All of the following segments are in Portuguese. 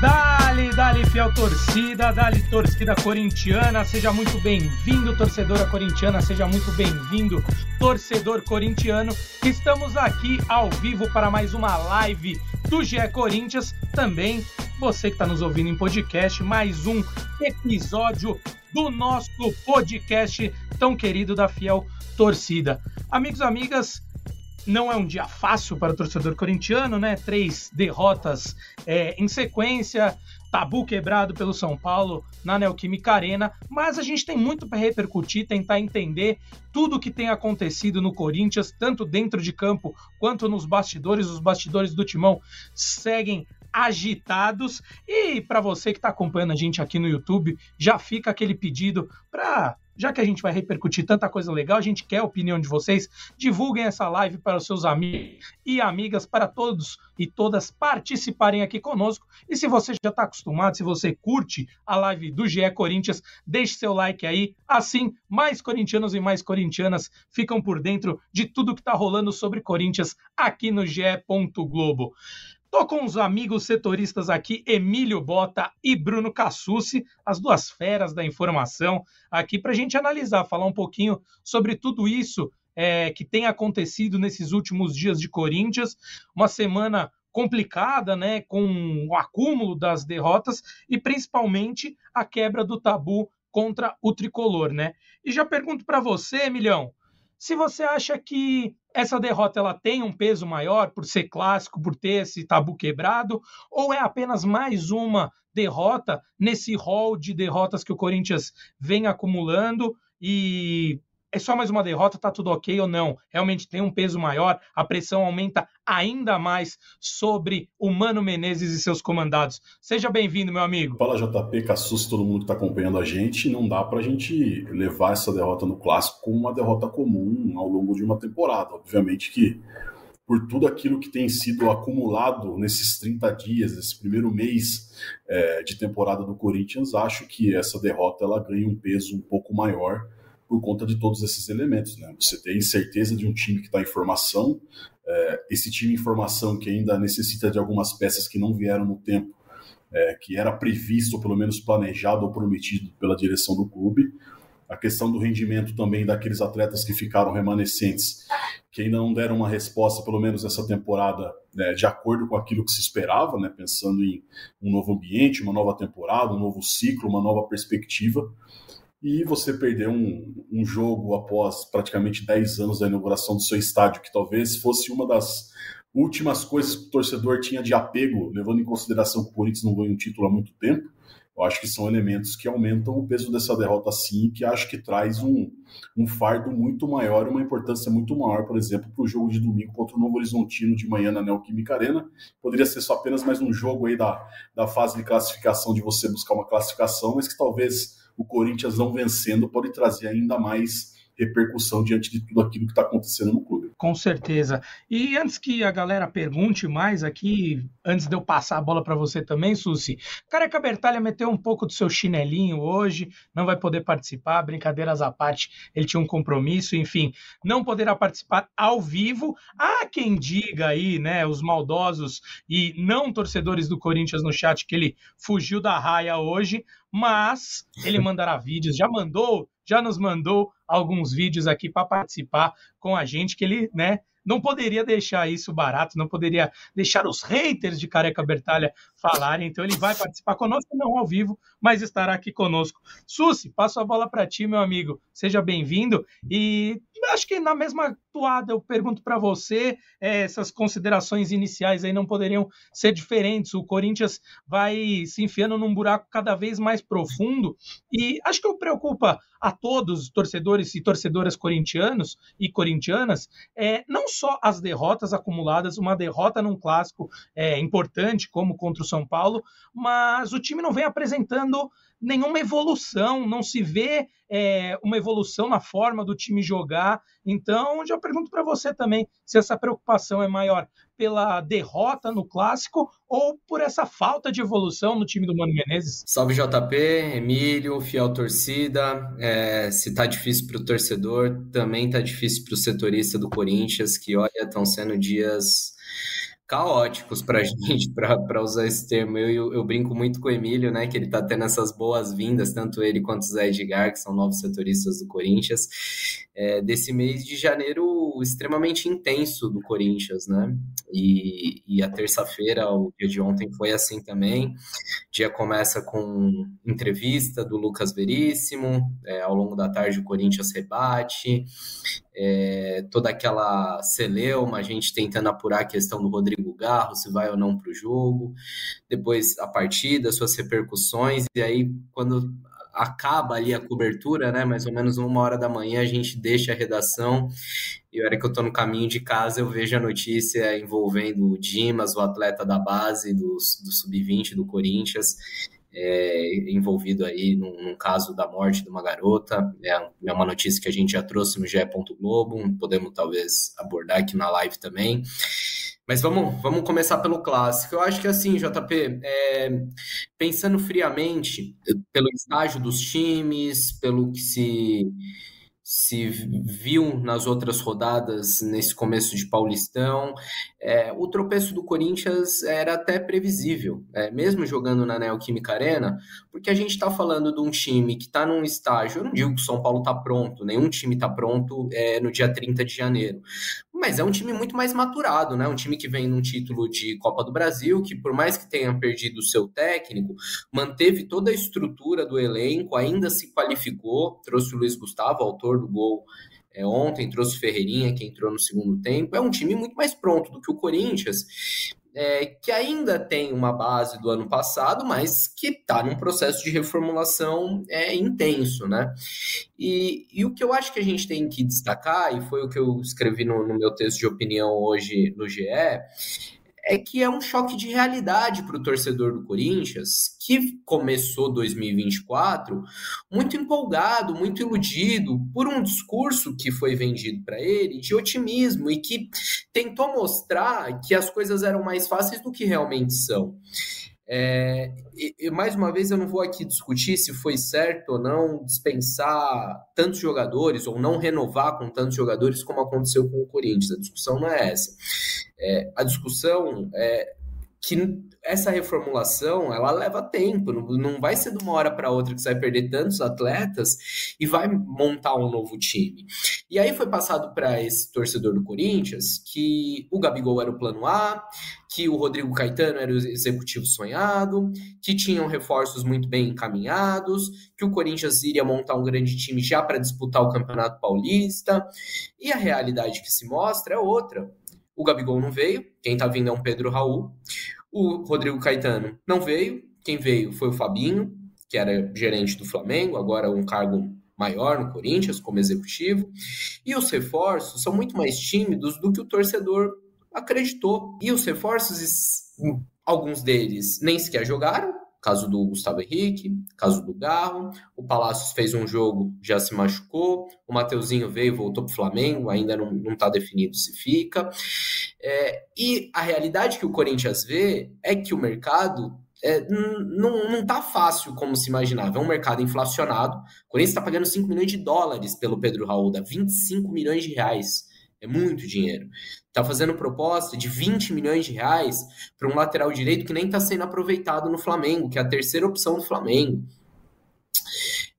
Dali, dali, fiel torcida, dali, torcida corintiana, seja muito bem-vindo, torcedora corintiana, seja muito bem-vindo, torcedor corintiano. Estamos aqui ao vivo para mais uma live do GE Corinthians, também você que está nos ouvindo em podcast, mais um episódio do nosso podcast tão querido da fiel torcida. Amigos, amigas, não é um dia fácil para o torcedor corintiano, né? Três derrotas é, em sequência, tabu quebrado pelo São Paulo na Neoquímica Arena, mas a gente tem muito para repercutir, tentar entender tudo o que tem acontecido no Corinthians, tanto dentro de campo quanto nos bastidores. Os bastidores do Timão seguem agitados. E para você que está acompanhando a gente aqui no YouTube, já fica aquele pedido para já que a gente vai repercutir tanta coisa legal, a gente quer a opinião de vocês. Divulguem essa live para os seus amigos e amigas, para todos e todas participarem aqui conosco. E se você já está acostumado, se você curte a live do GE Corinthians, deixe seu like aí. Assim, mais corintianos e mais corintianas ficam por dentro de tudo que está rolando sobre Corinthians aqui no GE. Globo. Tô com os amigos setoristas aqui, Emílio Bota e Bruno Cassucci, as duas feras da informação, aqui para a gente analisar, falar um pouquinho sobre tudo isso é, que tem acontecido nesses últimos dias de Corinthians. Uma semana complicada, né, com o acúmulo das derrotas e principalmente a quebra do tabu contra o tricolor, né? E já pergunto para você, Emilhão, se você acha que essa derrota ela tem um peso maior por ser clássico, por ter esse tabu quebrado, ou é apenas mais uma derrota nesse rol de derrotas que o Corinthians vem acumulando e é só mais uma derrota, tá tudo ok ou não? Realmente tem um peso maior, a pressão aumenta ainda mais sobre o Mano Menezes e seus comandados. Seja bem-vindo, meu amigo. Fala JP, Cassus, todo mundo que está acompanhando a gente. Não dá para a gente levar essa derrota no clássico como uma derrota comum ao longo de uma temporada. Obviamente que por tudo aquilo que tem sido acumulado nesses 30 dias, esse primeiro mês é, de temporada do Corinthians, acho que essa derrota ela ganha um peso um pouco maior por conta de todos esses elementos. Né? Você tem certeza de um time que está em formação, é, esse time em formação que ainda necessita de algumas peças que não vieram no tempo, é, que era previsto, ou pelo menos planejado ou prometido pela direção do clube. A questão do rendimento também daqueles atletas que ficaram remanescentes, que ainda não deram uma resposta, pelo menos essa temporada, né, de acordo com aquilo que se esperava, né, pensando em um novo ambiente, uma nova temporada, um novo ciclo, uma nova perspectiva e você perder um, um jogo após praticamente 10 anos da inauguração do seu estádio, que talvez fosse uma das últimas coisas que o torcedor tinha de apego, levando em consideração que o Corinthians não ganha um título há muito tempo. Eu acho que são elementos que aumentam o peso dessa derrota sim, que acho que traz um, um fardo muito maior uma importância muito maior, por exemplo, para o jogo de domingo contra o Novo Horizontino de manhã na Neoquímica Arena. Poderia ser só apenas mais um jogo aí da, da fase de classificação, de você buscar uma classificação, mas que talvez o Corinthians não vencendo pode trazer ainda mais repercussão diante de tudo aquilo que está acontecendo no clube. Com certeza. E antes que a galera pergunte mais aqui, antes de eu passar a bola para você também, Susi, Careca Bertalha meteu um pouco do seu chinelinho hoje, não vai poder participar, brincadeiras à parte, ele tinha um compromisso, enfim, não poderá participar ao vivo. Há quem diga aí, né, os maldosos e não torcedores do Corinthians no chat que ele fugiu da raia hoje, mas ele mandará vídeos, já mandou, já nos mandou alguns vídeos aqui para participar com a gente, que ele, né, não poderia deixar isso barato, não poderia deixar os haters de Careca Bertalha falarem. Então ele vai participar conosco, não ao vivo, mas estará aqui conosco. Susi, passo a bola para ti, meu amigo. Seja bem-vindo. E acho que na mesma toada eu pergunto para você, é, essas considerações iniciais aí não poderiam ser diferentes. O Corinthians vai se enfiando num buraco cada vez mais profundo e acho que o preocupa a todos, torcedores e torcedoras corintianos e corintianas, é, não só as derrotas acumuladas, uma derrota num clássico é, importante como contra o São Paulo, mas o time não vem apresentando nenhuma evolução, não se vê é, uma evolução na forma do time jogar. Então, já pergunto para você também se essa preocupação é maior pela derrota no clássico ou por essa falta de evolução no time do Mano Menezes? Salve JP, Emílio, fiel torcida. É, se tá difícil para o torcedor, também tá difícil para o setorista do Corinthians, que olha, estão sendo dias caóticos para a gente, para usar esse termo. Eu, eu, brinco muito com o Emílio, né, que ele está tendo essas boas-vindas, tanto ele quanto o Zé Edgar, que são novos setoristas do Corinthians, é, desse mês de janeiro extremamente intenso do Corinthians, né? E, e a terça-feira, o dia de ontem, foi assim também. O dia começa com entrevista do Lucas Veríssimo, é, ao longo da tarde o Corinthians rebate, é, toda aquela celeuma, a gente tentando apurar a questão do Rodrigo Garro, se vai ou não para o jogo, depois a partida, suas repercussões, e aí quando acaba ali a cobertura, né, mais ou menos uma hora da manhã, a gente deixa a redação, e a hora que eu estou no caminho de casa, eu vejo a notícia envolvendo o Dimas, o atleta da base do, do Sub-20 do Corinthians, é, envolvido aí num, num, caso da morte de uma garota. É, é, uma notícia que a gente já trouxe no GE. Globo, podemos talvez abordar aqui na live também. Mas vamos, vamos começar pelo clássico. Eu acho que assim, JP, é, pensando friamente pelo estágio dos times, pelo que se se viu nas outras rodadas nesse começo de Paulistão. É, o tropeço do Corinthians era até previsível, é, mesmo jogando na Neoquímica Arena, porque a gente está falando de um time que está num estágio. Eu não digo que o São Paulo está pronto, nenhum time está pronto é, no dia 30 de janeiro. Mas é um time muito mais maturado, né? Um time que vem num título de Copa do Brasil, que por mais que tenha perdido o seu técnico, manteve toda a estrutura do elenco, ainda se qualificou, trouxe o Luiz Gustavo, autor do gol é, ontem, trouxe o Ferreirinha, que entrou no segundo tempo. É um time muito mais pronto do que o Corinthians é, que ainda tem uma base do ano passado, mas que está num processo de reformulação é, intenso, né? E, e, o que eu acho que a gente tem que destacar, e foi o que eu escrevi no, no meu texto de opinião hoje no GE, é que é um choque de realidade para o torcedor do Corinthians, que começou 2024 muito empolgado, muito iludido por um discurso que foi vendido para ele de otimismo e que tentou mostrar que as coisas eram mais fáceis do que realmente são. É, e, mais uma vez, eu não vou aqui discutir se foi certo ou não dispensar tantos jogadores ou não renovar com tantos jogadores como aconteceu com o Corinthians. A discussão não é essa. É, a discussão é que essa reformulação ela leva tempo, não, vai ser de uma hora para outra que você vai perder tantos atletas e vai montar um novo time. E aí foi passado para esse torcedor do Corinthians que o Gabigol era o plano A, que o Rodrigo Caetano era o executivo sonhado, que tinham reforços muito bem encaminhados, que o Corinthians iria montar um grande time já para disputar o Campeonato Paulista. E a realidade que se mostra é outra. O Gabigol não veio, quem está vindo é um Pedro Raul. O Rodrigo Caetano não veio, quem veio foi o Fabinho, que era gerente do Flamengo, agora um cargo maior no Corinthians como executivo. E os reforços são muito mais tímidos do que o torcedor acreditou. E os reforços, alguns deles nem sequer jogaram, caso do Gustavo Henrique, caso do Garro, o Palácios fez um jogo, já se machucou, o Mateuzinho veio, voltou para o Flamengo, ainda não está definido se fica. É, e a realidade que o Corinthians vê é que o mercado é, não está fácil como se imaginava. É um mercado inflacionado. O Corinthians está pagando 5 milhões de dólares pelo Pedro Raul, dá 25 milhões de reais. É muito dinheiro. Está fazendo proposta de 20 milhões de reais para um lateral direito que nem está sendo aproveitado no Flamengo, que é a terceira opção do Flamengo.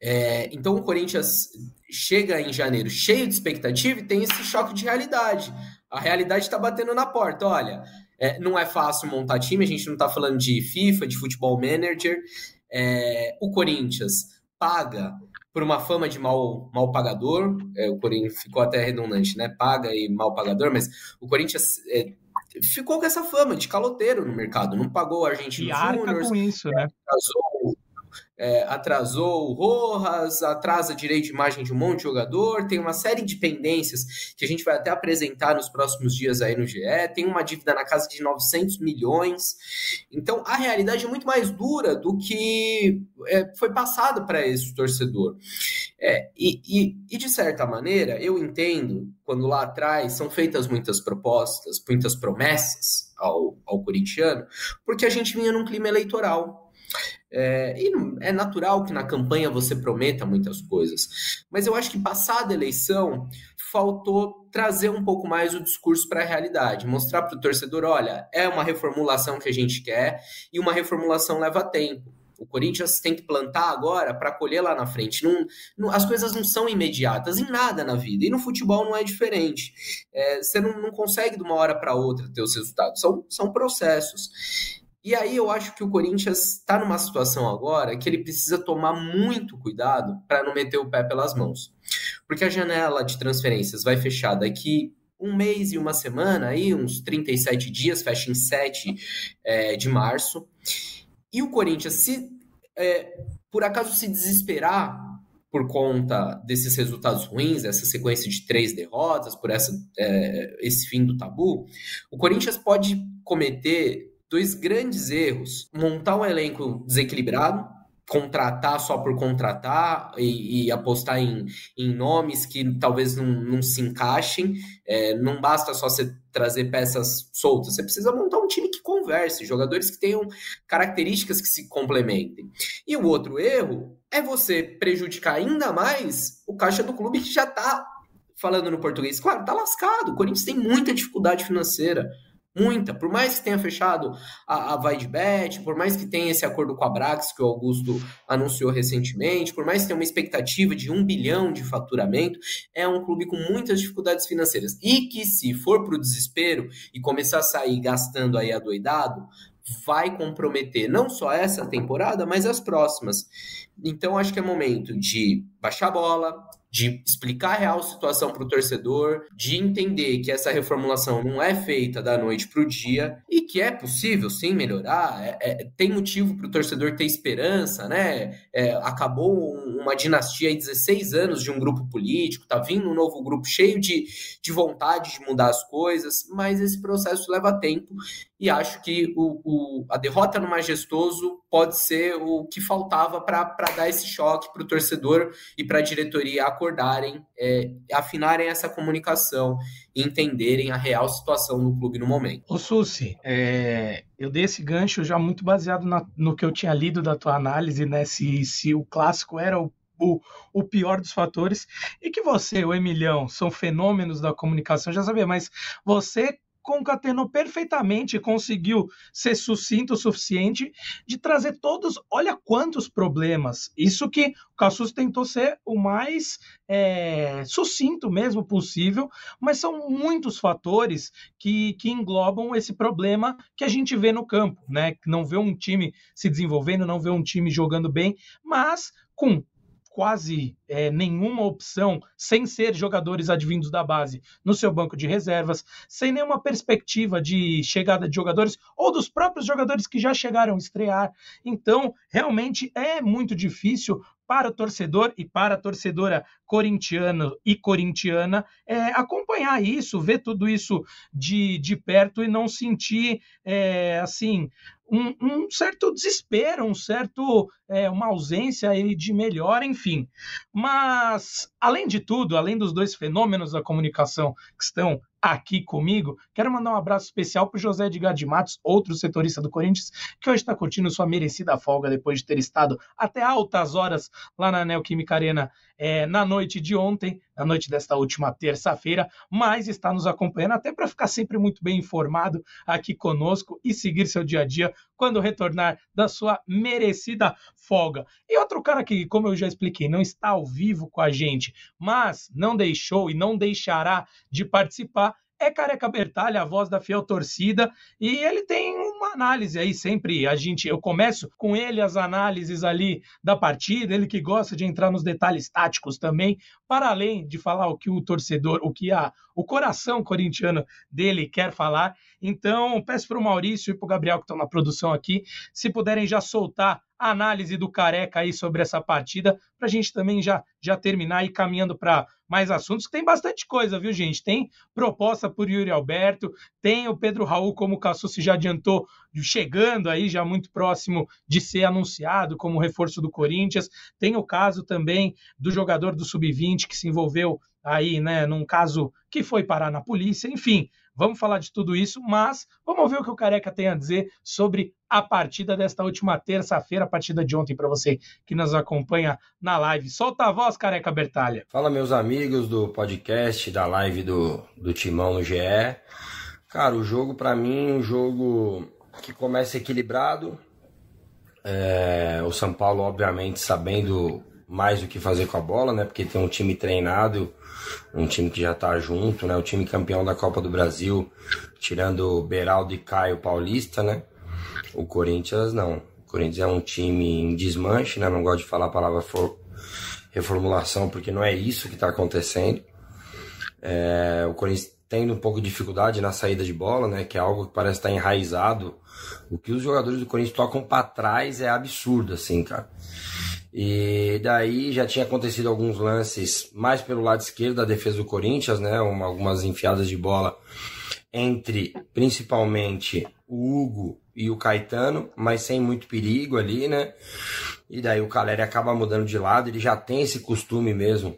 É, então o Corinthians chega em janeiro cheio de expectativa e tem esse choque de realidade. A realidade está batendo na porta. Olha, é, não é fácil montar time, a gente não está falando de FIFA, de futebol manager. É, o Corinthians paga por uma fama de mal, mal pagador, é, o Corinthians ficou até redundante, né? Paga e mal pagador, mas o Corinthians é, ficou com essa fama de caloteiro no mercado, não pagou o Argentino Júnior, com isso, né? Atrasou é, atrasou o Rojas, atrasa direito de imagem de um monte de jogador, tem uma série de pendências que a gente vai até apresentar nos próximos dias aí no GE, tem uma dívida na casa de 900 milhões. Então, a realidade é muito mais dura do que é, foi passado para esse torcedor. É, e, e, e, de certa maneira, eu entendo quando lá atrás são feitas muitas propostas, muitas promessas ao, ao corintiano, porque a gente vinha num clima eleitoral. É, e é natural que na campanha você prometa muitas coisas, mas eu acho que passada a eleição faltou trazer um pouco mais o discurso para a realidade, mostrar para o torcedor, olha, é uma reformulação que a gente quer e uma reformulação leva tempo. O Corinthians tem que plantar agora para colher lá na frente. Não, não, as coisas não são imediatas em nada na vida. E no futebol não é diferente. É, você não, não consegue de uma hora para outra ter os resultados. São, são processos. E aí eu acho que o Corinthians está numa situação agora que ele precisa tomar muito cuidado para não meter o pé pelas mãos. Porque a janela de transferências vai fechar daqui um mês e uma semana, aí uns 37 dias, fecha em 7 é, de março. E o Corinthians, se é, por acaso se desesperar por conta desses resultados ruins, essa sequência de três derrotas, por essa, é, esse fim do tabu, o Corinthians pode cometer dois grandes erros: montar um elenco desequilibrado, contratar só por contratar e, e apostar em, em, nomes que talvez não, não se encaixem. É, não basta só você trazer peças soltas, você precisa montar um time que converse, jogadores que tenham características que se complementem. E o outro erro é você prejudicar ainda mais o caixa do clube que já está falando no português, claro, tá lascado. O Corinthians tem muita dificuldade financeira. Muita. Por mais que tenha fechado a, a Vaidbet, por mais que tenha esse acordo com a Brax que o Augusto anunciou recentemente, por mais que tenha uma expectativa de um bilhão de faturamento, é um clube com muitas dificuldades financeiras. E que se for para o desespero e começar a sair gastando aí adoidado, vai comprometer não só essa temporada, mas as próximas. Então acho que é momento de baixar a bola, de explicar a real situação para o torcedor, de entender que essa reformulação não é feita da noite para o dia e que é possível sim melhorar. É, é, tem motivo para o torcedor ter esperança, né? É, acabou uma dinastia aí, 16 anos de um grupo político, tá vindo um novo grupo cheio de, de vontade de mudar as coisas, mas esse processo leva tempo e acho que o, o, a derrota no Majestoso pode ser o que faltava para dar esse choque para o torcedor e para a diretoria acordarem, é, afinarem essa comunicação e entenderem a real situação do clube no momento. Ô Susi, é, eu dei esse gancho já muito baseado na, no que eu tinha lido da tua análise, né? Se, se o clássico era o o, o, pior dos fatores, e que você, o Emilhão, são fenômenos da comunicação, já sabia, mas você concatenou perfeitamente conseguiu ser sucinto o suficiente de trazer todos. Olha quantos problemas. Isso que o Cassus tentou ser o mais é, sucinto mesmo possível, mas são muitos fatores que, que englobam esse problema que a gente vê no campo, né? Não vê um time se desenvolvendo, não vê um time jogando bem, mas com quase é, nenhuma opção, sem ser jogadores advindos da base no seu banco de reservas, sem nenhuma perspectiva de chegada de jogadores ou dos próprios jogadores que já chegaram a estrear. Então, realmente é muito difícil para o torcedor e para a torcedora corintiana e corintiana é, acompanhar isso, ver tudo isso de, de perto e não sentir é, assim um, um, certo desespero, um certo é, uma ausência de melhora, enfim. Mas além de tudo, além dos dois fenômenos da comunicação que estão aqui comigo. Quero mandar um abraço especial para José Edgar de Matos, outro setorista do Corinthians, que hoje está curtindo sua merecida folga depois de ter estado até altas horas lá na Neoquímica Arena é, na noite de ontem, na noite desta última terça-feira, mas está nos acompanhando até para ficar sempre muito bem informado aqui conosco e seguir seu dia a dia quando retornar da sua merecida folga. E outro cara que, como eu já expliquei, não está ao vivo com a gente, mas não deixou e não deixará de participar é Careca Bertalha, a voz da fiel torcida, e ele tem uma análise aí sempre, a gente, eu começo com ele as análises ali da partida, ele que gosta de entrar nos detalhes táticos também, para além de falar o que o torcedor, o que a, o coração corintiano dele quer falar. Então, peço para o Maurício e para o Gabriel que estão na produção aqui, se puderem já soltar a análise do Careca aí sobre essa partida, para a gente também já, já terminar e caminhando para mais assuntos, que tem bastante coisa, viu, gente? Tem proposta por Yuri Alberto, tem o Pedro Raul, como o Cassucci já adiantou, chegando aí, já muito próximo de ser anunciado como reforço do Corinthians. Tem o caso também do jogador do Sub-20 que se envolveu aí, né, num caso que foi parar na polícia. Enfim, Vamos falar de tudo isso, mas vamos ouvir o que o Careca tem a dizer sobre a partida desta última terça-feira, a partida de ontem, para você que nos acompanha na live. Solta a voz, Careca Bertalha. Fala, meus amigos do podcast, da live do, do Timão no GE. Cara, o jogo, para mim, um jogo que começa equilibrado. É, o São Paulo, obviamente, sabendo mais o que fazer com a bola, né? Porque tem um time treinado, um time que já tá junto, né? O time campeão da Copa do Brasil, tirando Beraldo e Caio Paulista, né? O Corinthians não. O Corinthians é um time em desmanche, né? Não gosto de falar a palavra for... reformulação porque não é isso que está acontecendo. É... o Corinthians tendo um pouco de dificuldade na saída de bola, né? Que é algo que parece estar enraizado. O que os jogadores do Corinthians tocam para trás é absurdo, assim, cara. E daí já tinha acontecido alguns lances mais pelo lado esquerdo da defesa do Corinthians, né? Uma, algumas enfiadas de bola entre principalmente o Hugo e o Caetano, mas sem muito perigo ali, né? E daí o Caleri acaba mudando de lado, ele já tem esse costume mesmo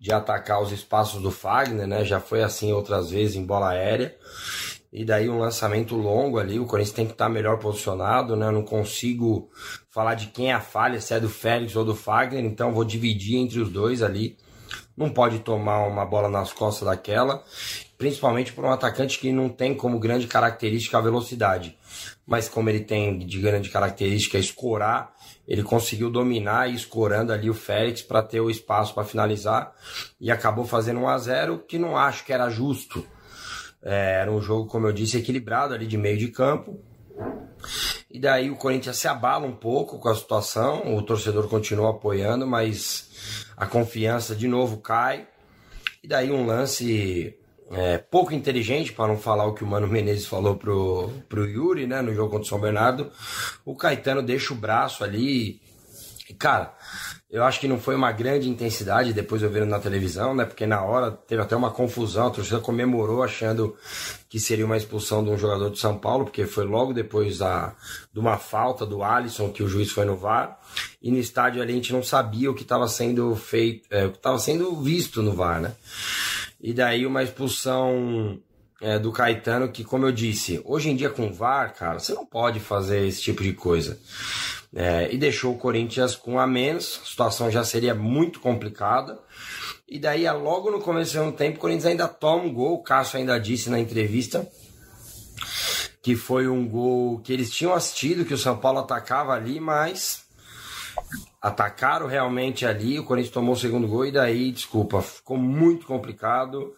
de atacar os espaços do Fagner, né? Já foi assim outras vezes em bola aérea. E daí um lançamento longo ali, o Corinthians tem que estar melhor posicionado, né? Eu não consigo falar de quem é a falha, se é do Félix ou do Fagner, então vou dividir entre os dois ali. Não pode tomar uma bola nas costas daquela, principalmente por um atacante que não tem como grande característica a velocidade. Mas como ele tem de grande característica escorar, ele conseguiu dominar e escorando ali o Félix para ter o espaço para finalizar e acabou fazendo 1 a 0 que não acho que era justo é, era um jogo, como eu disse, equilibrado ali de meio de campo. E daí o Corinthians se abala um pouco com a situação, o torcedor continua apoiando, mas a confiança de novo cai. E daí um lance é, pouco inteligente, para não falar o que o Mano Menezes falou pro, pro Yuri, né, no jogo contra o São Bernardo. O Caetano deixa o braço ali. E, cara, eu acho que não foi uma grande intensidade, depois eu vendo na televisão, né? Porque na hora teve até uma confusão, a torcida comemorou achando que seria uma expulsão de um jogador de São Paulo, porque foi logo depois da, de uma falta do Alisson que o juiz foi no VAR. E no estádio ali a gente não sabia o que estava sendo feito, é, o que estava sendo visto no VAR, né? E daí uma expulsão é, do Caetano, que, como eu disse, hoje em dia com VAR, cara, você não pode fazer esse tipo de coisa é, e deixou o Corinthians com a menos, a situação já seria muito complicada. E daí, logo no começo do tempo, o Corinthians ainda toma um gol. O Cássio ainda disse na entrevista que foi um gol que eles tinham assistido, que o São Paulo atacava ali, mas atacaram realmente ali. O Corinthians tomou o segundo gol e daí, desculpa, ficou muito complicado.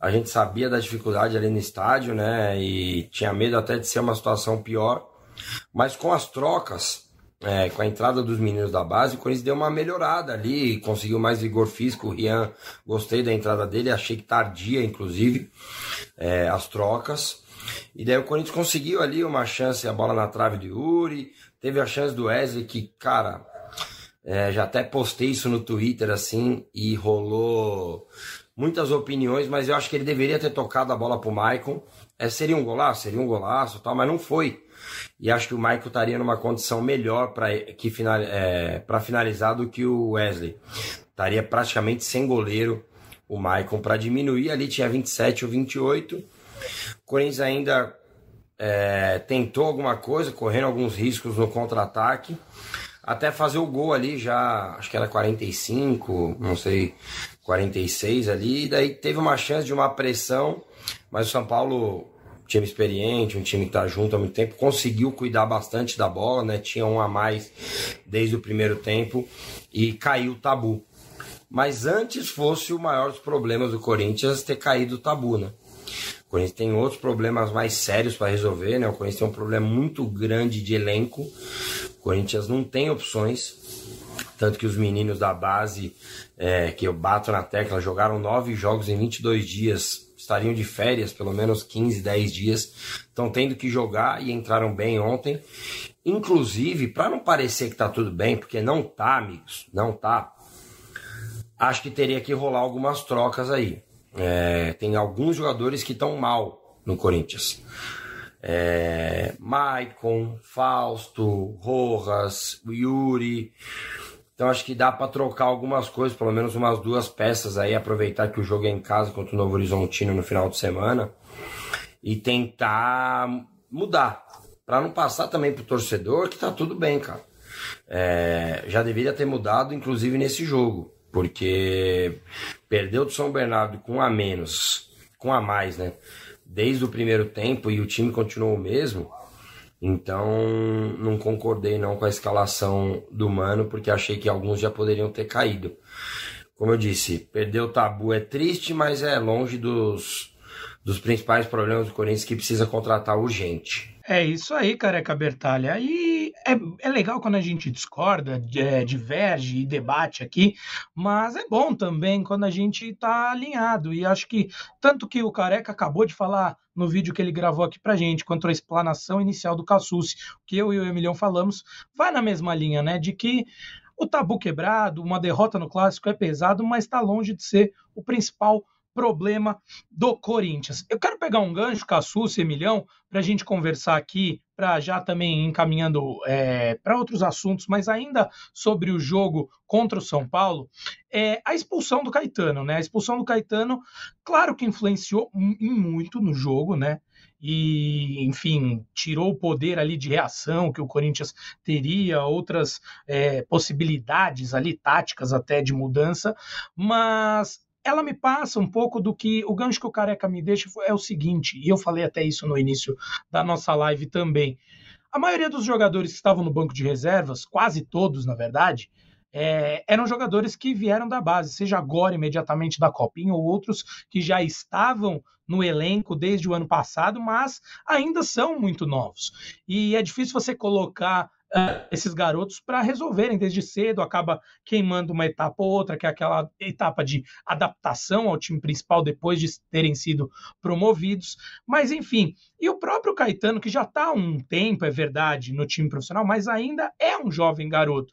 A gente sabia da dificuldade ali no estádio, né? E tinha medo até de ser uma situação pior. Mas com as trocas, é, com a entrada dos meninos da base, o Corinthians deu uma melhorada ali, conseguiu mais vigor físico. O Rian, gostei da entrada dele, achei que tardia, inclusive, é, as trocas. E daí o Corinthians conseguiu ali uma chance, a bola na trave do Yuri, teve a chance do Wesley, que, cara, é, já até postei isso no Twitter assim, e rolou muitas opiniões, mas eu acho que ele deveria ter tocado a bola pro Maicon. É, seria um golaço, seria um golaço tal, mas não foi. E acho que o Michael estaria numa condição melhor para final, é, finalizar do que o Wesley. Estaria praticamente sem goleiro o Maicon para diminuir. Ali tinha 27 ou 28. O Corinthians ainda é, tentou alguma coisa, correndo alguns riscos no contra-ataque. Até fazer o gol ali já, acho que era 45, não sei, 46 ali. E daí teve uma chance de uma pressão, mas o São Paulo time experiente, um time que está junto há muito tempo, conseguiu cuidar bastante da bola, né? Tinha um a mais desde o primeiro tempo e caiu o tabu. Mas antes fosse o maior dos problemas do Corinthians ter caído o tabu, né? O Corinthians tem outros problemas mais sérios para resolver, né? O Corinthians tem um problema muito grande de elenco. O Corinthians não tem opções. Tanto que os meninos da base, é, que eu bato na tecla, jogaram nove jogos em 22 dias estariam de férias, pelo menos 15, 10 dias, estão tendo que jogar e entraram bem ontem. Inclusive, para não parecer que tá tudo bem, porque não tá, amigos, não tá. Acho que teria que rolar algumas trocas aí. É, tem alguns jogadores que estão mal no Corinthians. É, Maicon, Fausto, Rojas, Yuri. Então acho que dá para trocar algumas coisas, pelo menos umas duas peças aí, aproveitar que o jogo é em casa contra o Novo Horizontino no final de semana. e tentar mudar. Para não passar também pro torcedor que tá tudo bem, cara. É, já deveria ter mudado, inclusive, nesse jogo. Porque perdeu do São Bernardo com a menos, com a mais, né? Desde o primeiro tempo e o time continuou o mesmo. Então não concordei não com a escalação do Mano, porque achei que alguns já poderiam ter caído. Como eu disse, perder o tabu é triste, mas é longe dos, dos principais problemas do Corinthians que precisa contratar urgente. É isso aí, careca Bertalha. E é, é legal quando a gente discorda, é, diverge e debate aqui, mas é bom também quando a gente está alinhado. E acho que tanto que o careca acabou de falar no vídeo que ele gravou aqui pra gente, quanto a explanação inicial do Cassucci, que eu e o Emilhão falamos, vai na mesma linha, né? De que o tabu quebrado, uma derrota no clássico é pesado, mas está longe de ser o principal problema do Corinthians. Eu quero pegar um gancho, Cassus e Emilhão, para a gente conversar aqui, para já também encaminhando é, para outros assuntos, mas ainda sobre o jogo contra o São Paulo, é, a expulsão do Caetano, né? A expulsão do Caetano, claro que influenciou muito no jogo, né? e, enfim, tirou o poder ali de reação que o Corinthians teria, outras é, possibilidades ali, táticas até de mudança, mas ela me passa um pouco do que o gancho que o Careca me deixa é o seguinte, e eu falei até isso no início da nossa live também. A maioria dos jogadores que estavam no banco de reservas, quase todos, na verdade, é, eram jogadores que vieram da base, seja agora imediatamente da Copinha ou outros que já estavam no elenco desde o ano passado, mas ainda são muito novos. E é difícil você colocar uh, esses garotos para resolverem desde cedo, acaba queimando uma etapa ou outra, que é aquela etapa de adaptação ao time principal depois de terem sido promovidos. Mas enfim, e o próprio Caetano, que já está há um tempo, é verdade, no time profissional, mas ainda é um jovem garoto.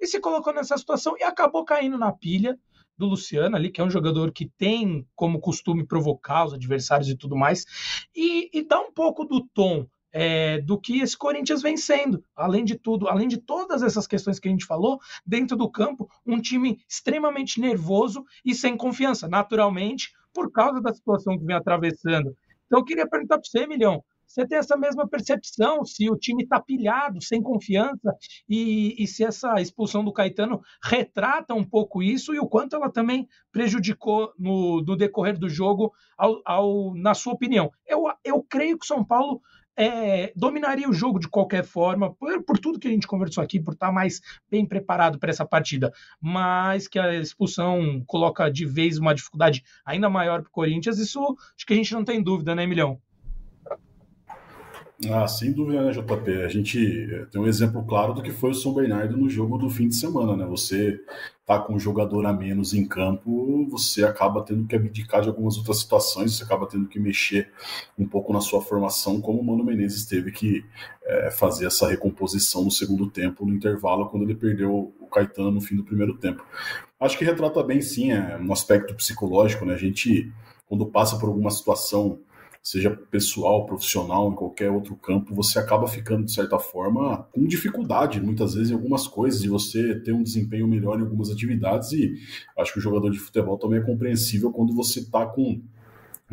E se colocou nessa situação e acabou caindo na pilha do Luciano ali, que é um jogador que tem como costume provocar os adversários e tudo mais, e, e dá um pouco do tom é, do que esse Corinthians vem sendo. Além de tudo, além de todas essas questões que a gente falou, dentro do campo, um time extremamente nervoso e sem confiança, naturalmente, por causa da situação que vem atravessando. Então eu queria perguntar para você, Milhão, você tem essa mesma percepção se o time está pilhado, sem confiança, e, e, se essa expulsão do Caetano retrata um pouco isso e o quanto ela também prejudicou no, no decorrer do jogo, ao, ao, na sua opinião. Eu, eu creio que o São Paulo é, dominaria o jogo de qualquer forma, por, por, tudo que a gente conversou aqui, por estar mais bem preparado para essa partida, mas que a expulsão coloca de vez uma dificuldade ainda maior para o Corinthians, isso acho que a gente não tem dúvida, né, Milhão? Ah, sem dúvida, né, JP? A gente eh, tem um exemplo claro do que foi o São Bernardo no jogo do fim de semana, né? Você tá com um jogador a menos em campo, você acaba tendo que abdicar de algumas outras situações, você acaba tendo que mexer um pouco na sua formação, como o Mano Menezes teve que é, fazer essa recomposição no segundo tempo, no intervalo, quando ele perdeu o Caetano no fim do primeiro tempo. Acho que retrata bem, sim, é, um aspecto psicológico, né? A gente, quando passa por alguma situação seja pessoal, profissional, em qualquer outro campo, você acaba ficando, de certa forma, com dificuldade, muitas vezes, em algumas coisas, de você ter um desempenho melhor em algumas atividades, e acho que o jogador de futebol também é compreensível quando você está com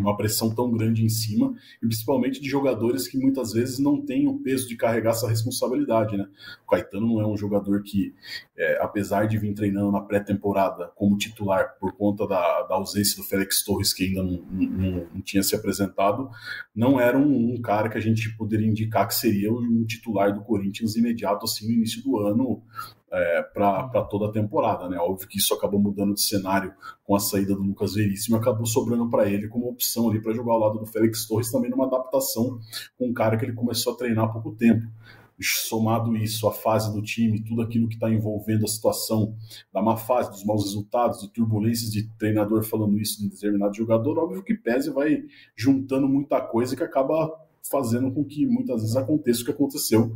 uma pressão tão grande em cima, e principalmente de jogadores que muitas vezes não têm o peso de carregar essa responsabilidade, né? O Caetano não é um jogador que, é, apesar de vir treinando na pré-temporada como titular por conta da, da, ausência do Félix Torres, que ainda não, não, não tinha se apresentado, não era um, um, cara que a gente poderia indicar que seria um titular do Corinthians imediato assim no início do ano, é, para toda a temporada. Né? Óbvio que isso acabou mudando de cenário com a saída do Lucas Veríssimo, acabou sobrando para ele como opção ali para jogar ao lado do Félix Torres, também numa adaptação com um cara que ele começou a treinar há pouco tempo. Somado isso, a fase do time, tudo aquilo que está envolvendo a situação da má fase, dos maus resultados, de turbulências de treinador falando isso de determinado jogador, óbvio que pese vai juntando muita coisa que acaba fazendo com que muitas vezes aconteça o que aconteceu,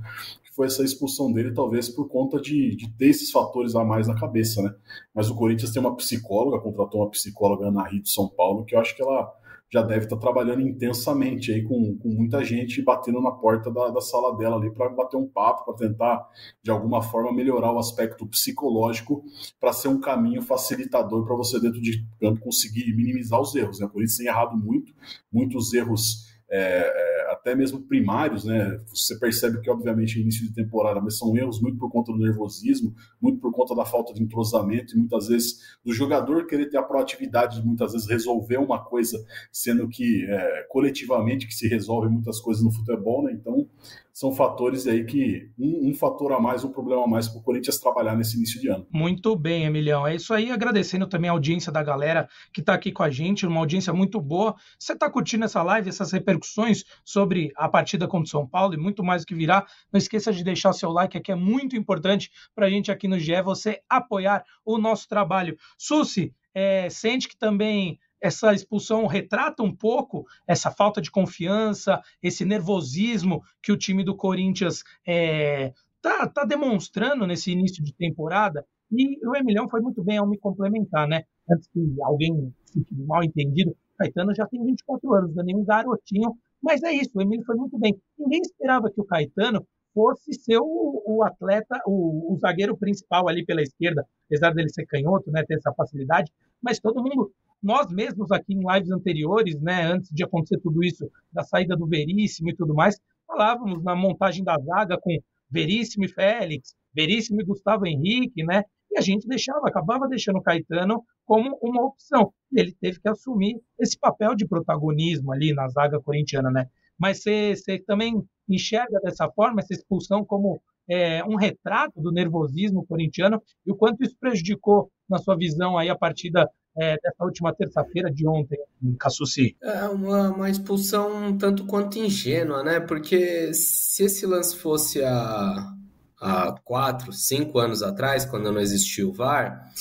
foi essa expulsão dele, talvez por conta de, de ter esses fatores a mais na cabeça, né? Mas o Corinthians tem uma psicóloga, contratou uma psicóloga Ana Rito São Paulo, que eu acho que ela já deve estar trabalhando intensamente aí com, com muita gente batendo na porta da, da sala dela ali para bater um papo, para tentar de alguma forma melhorar o aspecto psicológico para ser um caminho facilitador para você dentro de campo conseguir minimizar os erros. Né? Por isso tem errado muito, muitos erros é, é, até mesmo primários, né? Você percebe que, obviamente, início de temporada, mas são erros muito por conta do nervosismo, muito por conta da falta de entrosamento e muitas vezes do jogador querer ter a proatividade de muitas vezes resolver uma coisa, sendo que é, coletivamente que se resolve muitas coisas no futebol, né? Então, são fatores aí que um, um fator a mais, um problema a mais para o Corinthians trabalhar nesse início de ano. Muito bem, Emilhão. É isso aí, agradecendo também a audiência da galera que está aqui com a gente, uma audiência muito boa. Você está curtindo essa live, essas repercussões sobre a partida contra o São Paulo e muito mais que virá. Não esqueça de deixar o seu like aqui, é muito importante para a gente aqui no GE, você apoiar o nosso trabalho. Susi, é, sente que também essa expulsão retrata um pouco essa falta de confiança, esse nervosismo que o time do Corinthians está é, tá, tá demonstrando nesse início de temporada. E o Emilhão foi muito bem ao me complementar, né? Antes que alguém fique mal entendido, Caetano já tem 24 anos, não é nenhum garotinho, mas é isso, o Emílio foi muito bem. Ninguém esperava que o Caetano fosse ser o, o atleta, o, o, zagueiro principal ali pela esquerda, apesar dele ser canhoto, né, ter essa facilidade, mas todo mundo nós mesmos aqui em lives anteriores, né, antes de acontecer tudo isso, da saída do Veríssimo e tudo mais, falávamos na montagem da zaga com Veríssimo e Félix, Veríssimo e Gustavo Henrique, né? E a gente deixava, acabava deixando o Caetano como uma opção. E ele teve que assumir esse papel de protagonismo ali na zaga corintiana, né? Mas você também enxerga dessa forma essa expulsão como é, um retrato do nervosismo corintiano e o quanto isso prejudicou, na sua visão, aí a partida é, dessa última terça-feira de ontem em Cassuci? É uma, uma expulsão tanto quanto ingênua, né? Porque se esse lance fosse há, há quatro, cinco anos atrás, quando não existia o VAR,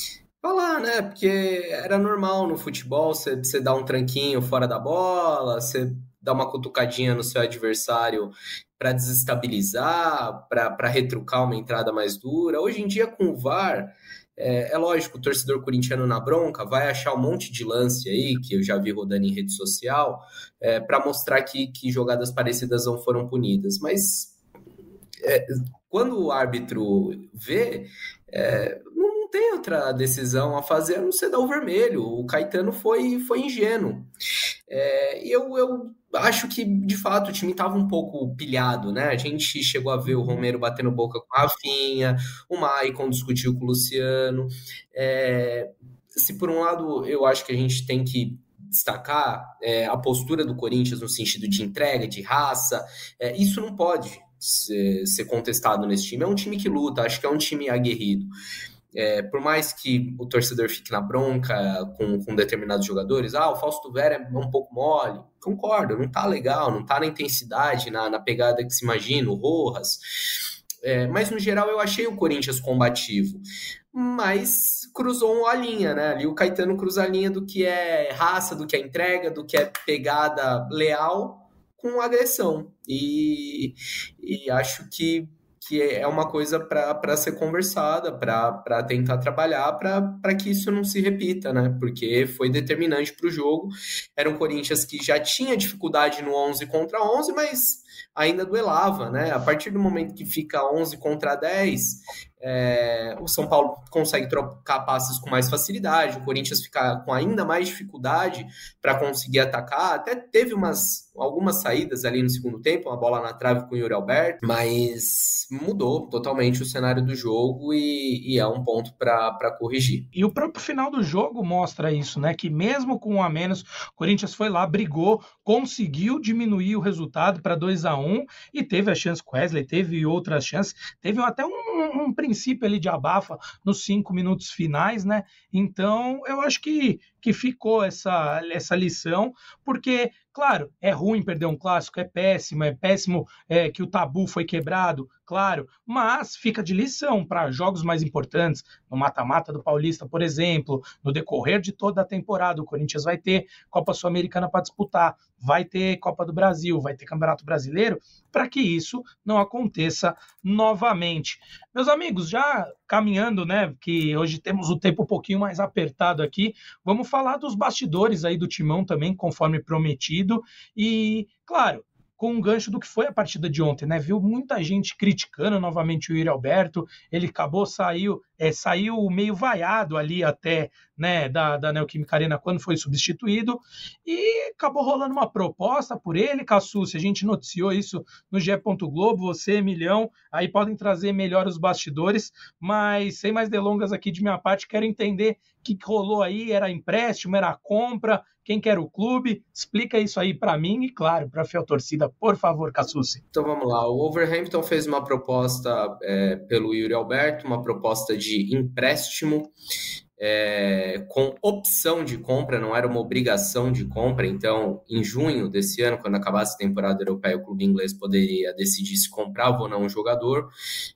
falar, né? Porque era normal no futebol você, você dar um tranquinho fora da bola, você dar uma cutucadinha no seu adversário para desestabilizar, para retrucar uma entrada mais dura. Hoje em dia, com o VAR, é, é, lógico, o torcedor corintiano na bronca vai achar um monte de lance aí, que eu já vi rodando em rede social, é, para mostrar que, que jogadas parecidas não foram punidas. Mas é, quando o árbitro vê, é, não, não, tem outra decisão a fazer a não ser dar o vermelho. O Caetano foi, foi ingênuo. É, e eu, eu acho que, de fato, o time estava um pouco pilhado, né? A gente chegou a ver o Romero batendo boca com a Rafinha, o Maicon discutiu com o Luciano. É, se por um lado eu acho que a gente tem que destacar é, a postura do Corinthians no sentido de entrega, de raça, é, isso não pode ser, ser contestado nesse time. É um time que luta, acho que é um time aguerrido. É, por mais que o torcedor fique na bronca com, com determinados jogadores, ah, o Fausto Vera é um pouco mole, concordo, não tá legal, não tá na intensidade, na, na pegada que se imagina, o Rojas. É, mas no geral eu achei o Corinthians combativo. Mas cruzou a linha, né? Ali o Caetano cruza a linha do que é raça, do que é entrega, do que é pegada leal com agressão. E, e acho que que é uma coisa para ser conversada, para tentar trabalhar, para que isso não se repita, né? Porque foi determinante para o jogo. Era um Corinthians que já tinha dificuldade no 11 contra 11, mas ainda duelava, né? A partir do momento que fica 11 contra 10, é, o São Paulo consegue trocar passes com mais facilidade, o Corinthians fica com ainda mais dificuldade para conseguir atacar. Até teve umas, algumas saídas ali no segundo tempo, uma bola na trave com o Yuri Alberto, mas mudou totalmente o cenário do jogo e, e é um ponto para corrigir. E o próprio final do jogo mostra isso, né? Que mesmo com um a menos, o Corinthians foi lá, brigou, conseguiu diminuir o resultado para 2 a 1 um, e teve a chance com Wesley, teve outras chances, teve até um, um ali de abafa nos cinco minutos finais, né? Então, eu acho que, que ficou essa, essa lição, porque Claro, é ruim perder um clássico, é péssimo, é péssimo é, que o tabu foi quebrado, claro, mas fica de lição para jogos mais importantes, no mata-mata do Paulista, por exemplo, no decorrer de toda a temporada, o Corinthians vai ter Copa Sul-Americana para disputar, vai ter Copa do Brasil, vai ter Campeonato Brasileiro, para que isso não aconteça novamente. Meus amigos, já caminhando, né, que hoje temos o tempo um pouquinho mais apertado aqui, vamos falar dos bastidores aí do Timão também, conforme prometido e, claro, com um gancho do que foi a partida de ontem, né? Viu muita gente criticando novamente o Yuri Alberto, ele acabou, saiu, é, saiu meio vaiado ali até né, da, da Neoquímica Arena quando foi substituído, e acabou rolando uma proposta por ele, Cassucci, a gente noticiou isso no GE. Globo, você, Milhão, aí podem trazer melhor os bastidores, mas sem mais delongas aqui de minha parte, quero entender o que rolou aí, era empréstimo, era compra, quem quer o clube, explica isso aí para mim e, claro, para a fiel torcida, por favor, Cassucci. Então vamos lá, o Overhampton fez uma proposta é, pelo Yuri Alberto, uma proposta de empréstimo é, com opção de compra, não era uma obrigação de compra. Então, em junho desse ano, quando acabasse a temporada europeia, o clube inglês poderia decidir se comprava ou não um jogador.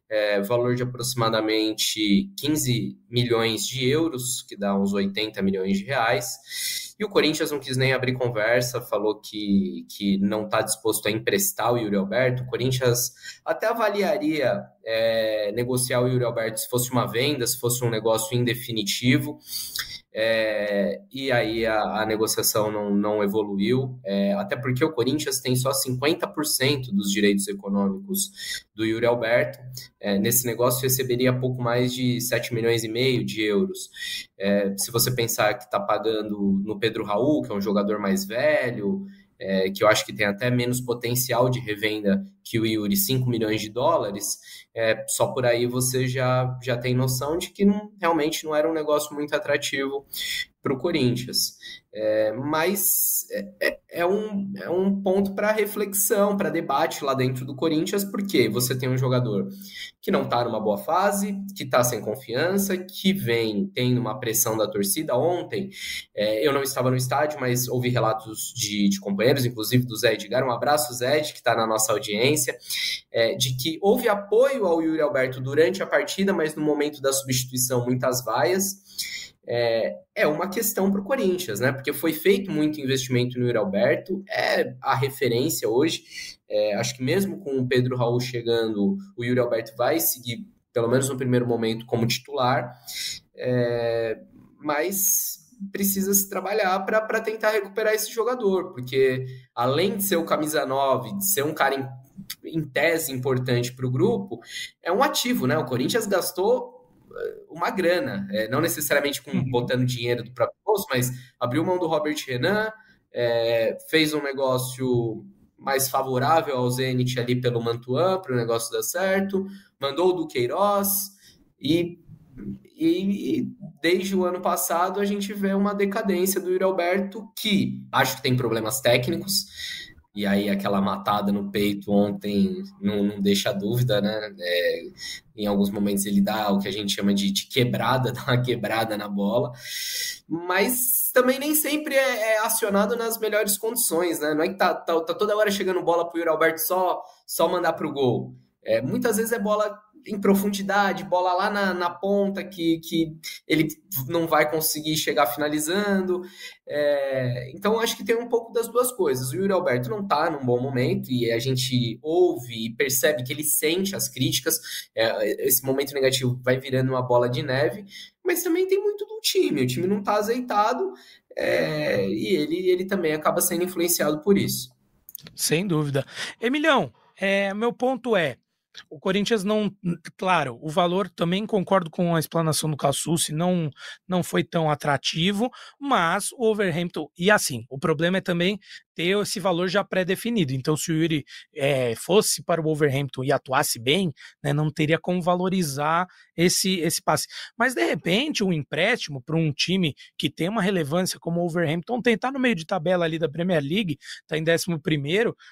É, valor de aproximadamente 15 milhões de euros, que dá uns 80 milhões de reais. E o Corinthians não quis nem abrir conversa, falou que, que não está disposto a emprestar o Yuri Alberto. O Corinthians até avaliaria é, negociar o Yuri Alberto se fosse uma venda, se fosse um negócio indefinitivo. É, e aí a, a, negociação não, não evoluiu, é, até porque o Corinthians tem só 50% dos direitos econômicos do Yuri Alberto. É, nesse negócio receberia pouco mais de 7 milhões e meio de euros. É, se você pensar que está pagando no Pedro Raul, que é um jogador mais velho, é, que eu acho que tem até menos potencial de revenda que o Yuri, 5 milhões de dólares, é, só por aí você já, já tem noção de que não, realmente não era um negócio muito atrativo para o Corinthians. É, mas é, é, é, um, é um ponto para reflexão, para debate lá dentro do Corinthians, porque você tem um jogador que não está numa boa fase, que está sem confiança, que vem tendo uma pressão da torcida. Ontem, é, eu não estava no estádio, mas ouvi relatos de, de, companheiros, inclusive do Zé Edgar. Um abraço, Zé, que está na nossa audiência, é, de que houve apoio ao Yuri Alberto durante a partida, mas no momento da substituição, muitas vaias é, é uma questão para o Corinthians, né? Porque foi feito muito investimento no Yuri Alberto, é a referência hoje. É, acho que mesmo com o Pedro Raul chegando, o Yuri Alberto vai seguir, pelo menos no primeiro momento, como titular. É, mas precisa se trabalhar para tentar recuperar esse jogador, porque além de ser o camisa 9, de ser um cara em, em tese importante para o grupo, é um ativo, né? O Corinthians gastou uma grana, é, não necessariamente com uhum. botando dinheiro do próprio bolso, mas abriu mão do Robert Renan, é, fez um negócio mais favorável ao Zenit ali pelo Mantuan para o negócio dar certo, mandou o do Queiroz e, e, e, desde o ano passado a gente vê uma decadência do Yuri Alberto que acho que tem problemas técnicos e aí aquela matada no peito ontem não, não deixa dúvida, né? É, em alguns momentos ele dá o que a gente chama de, de, quebrada, dá uma quebrada na bola, mas também nem sempre é, é acionado nas melhores condições, né? Não é que tá, tá, tá toda hora chegando bola pro Yuri Alberto só, só mandar pro gol. É, muitas vezes é bola em profundidade, bola lá na, na ponta que, que ele não vai conseguir chegar finalizando. É, então, acho que tem um pouco das duas coisas. O Yuri Alberto não está num bom momento e a gente ouve e percebe que ele sente as críticas. É, esse momento negativo vai virando uma bola de neve, mas também tem muito do time. O time não está azeitado é, e ele, ele também acaba sendo influenciado por isso. Sem dúvida. Emilhão, é, meu ponto é o Corinthians não, claro, o valor também concordo com a explanação do Cassucci, não não foi tão atrativo, mas o Overhampton e assim, o problema é também ter esse valor já pré-definido. Então, se o Yuri é, fosse para o Wolverhampton e atuasse bem, né, não teria como valorizar esse, esse passe. Mas, de repente, um empréstimo para um time que tem uma relevância como o Wolverhampton tem, tá no meio de tabela ali da Premier League, tá em 11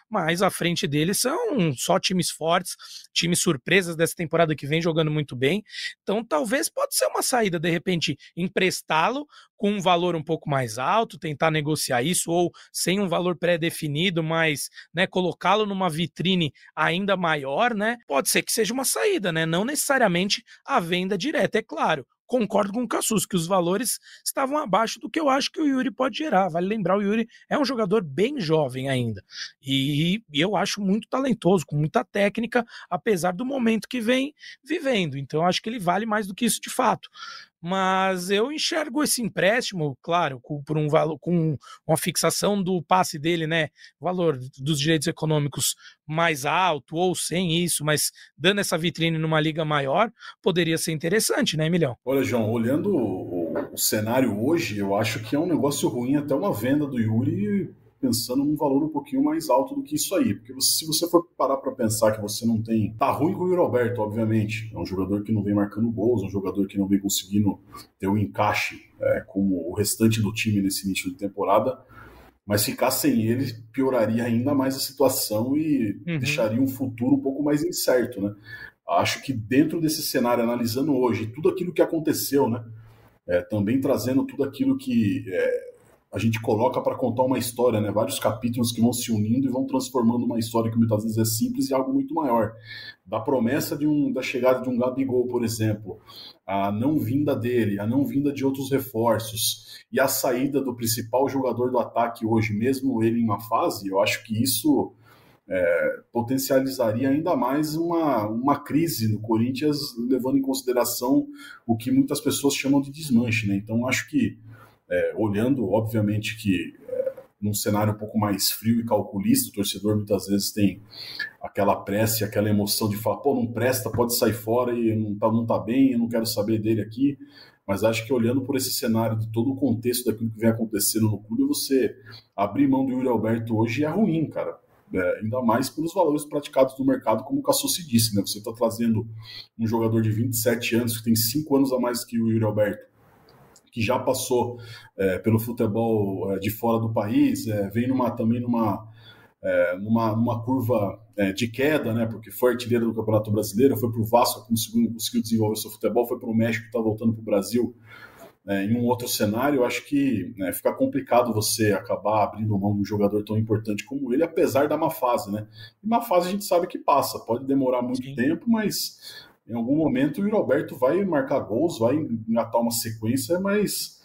mas à frente deles são só times fortes, times surpresas dessa temporada que vem jogando muito bem. Então, talvez pode ser uma saída, de repente, emprestá-lo com um valor um pouco mais alto, tentar negociar isso, ou sem um valor pré-definido, mas né, colocá-lo numa vitrine ainda maior, né? Pode ser que seja uma saída, né? Não necessariamente a venda direta, é claro. Concordo com o Cassus, que os valores estavam abaixo do que eu acho que o Yuri pode gerar. Vale lembrar, o Yuri é um jogador bem jovem ainda. E, e eu acho muito talentoso, com muita técnica, apesar do momento que vem vivendo. Então, acho que ele vale mais do que isso de fato mas eu enxergo esse empréstimo, claro, com, por um valor, com uma fixação do passe dele, né? Valor dos direitos econômicos mais alto ou sem isso, mas dando essa vitrine numa liga maior, poderia ser interessante, né, Emilhão? Olha, João, olhando o, o cenário hoje, eu acho que é um negócio ruim até uma venda do Yuri pensando num valor um pouquinho mais alto do que isso aí. Porque você, se você for parar para pensar que você não tem. Tá ruim com o Yuri Alberto, obviamente. É um jogador que não vem marcando gols, um jogador que não vem conseguindo ter um encaixe é, com o restante do time nesse início de temporada. Mas ficar sem ele pioraria ainda mais a situação e uhum. deixaria um futuro um pouco mais incerto, né? Acho que dentro desse cenário, analisando hoje tudo aquilo que aconteceu, né? É, também trazendo tudo aquilo que é, a gente coloca para contar uma história, né? Vários capítulos que vão se unindo e vão transformando uma história que muitas vezes é simples em algo muito maior. Da promessa de um, da chegada de um Gabigol, por exemplo, a não vinda dele, a não vinda de outros reforços e a saída do principal jogador do ataque hoje, mesmo ele em uma fase, eu acho que isso é, potencializaria ainda mais uma, uma crise no Corinthians, levando em consideração o que muitas pessoas chamam de desmanche. Né? Então, acho que é, olhando, obviamente, que é, num cenário um pouco mais frio e calculista, o torcedor muitas vezes tem aquela pressa, aquela emoção de falar, pô, não presta, pode sair fora e não tá, não tá bem, eu não quero saber dele aqui. Mas acho que olhando por esse cenário de todo o contexto daquilo que vem acontecendo no clube, você abrir mão do Yuri Alberto hoje é ruim, cara. É, ainda mais pelos valores praticados no mercado, como o Cassucci disse, né? Você está trazendo um jogador de 27 anos, que tem 5 anos a mais que o Yuri Alberto, que já passou é, pelo futebol é, de fora do país, é, vem numa, também numa, é, numa, numa curva é, de queda, né, porque foi artilheiro do Campeonato Brasileiro, foi para o Vasco, conseguiu, conseguiu desenvolver seu futebol, foi para o México, está voltando para o Brasil é, em um outro cenário, eu acho que né, fica complicado você acabar abrindo mão de um jogador tão importante como ele, apesar da má fase, né? E má fase a gente sabe que passa, pode demorar muito Sim. tempo, mas em algum momento o Roberto vai marcar gols, vai engatar uma sequência, mas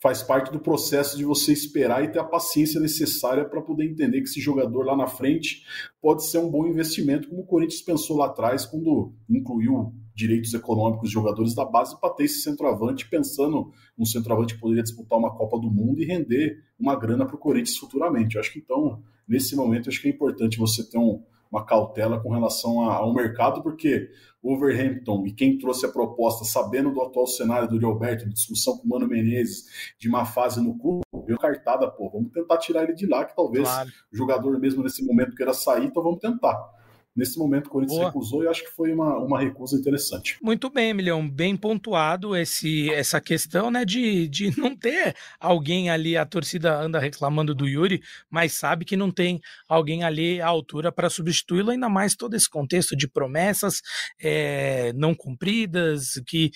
faz parte do processo de você esperar e ter a paciência necessária para poder entender que esse jogador lá na frente pode ser um bom investimento, como o Corinthians pensou lá atrás quando incluiu direitos econômicos de jogadores da base para ter esse centroavante, pensando um centroavante que poderia disputar uma Copa do Mundo e render uma grana para o Corinthians futuramente. Eu acho que então, nesse momento, acho que é importante você ter um, uma cautela com relação ao mercado, porque o Overhampton e quem trouxe a proposta, sabendo do atual cenário do Gilberto, de discussão com o Mano Menezes, de uma fase no clube, viu cartada, pô, vamos tentar tirar ele de lá, que talvez claro. o jogador mesmo nesse momento queira sair, então vamos tentar. Nesse momento, o Corinthians Boa. recusou e acho que foi uma, uma recusa interessante. Muito bem, Emilhão. Bem pontuado esse, essa questão né, de, de não ter alguém ali. A torcida anda reclamando do Yuri, mas sabe que não tem alguém ali à altura para substituí-lo, ainda mais todo esse contexto de promessas é, não cumpridas, que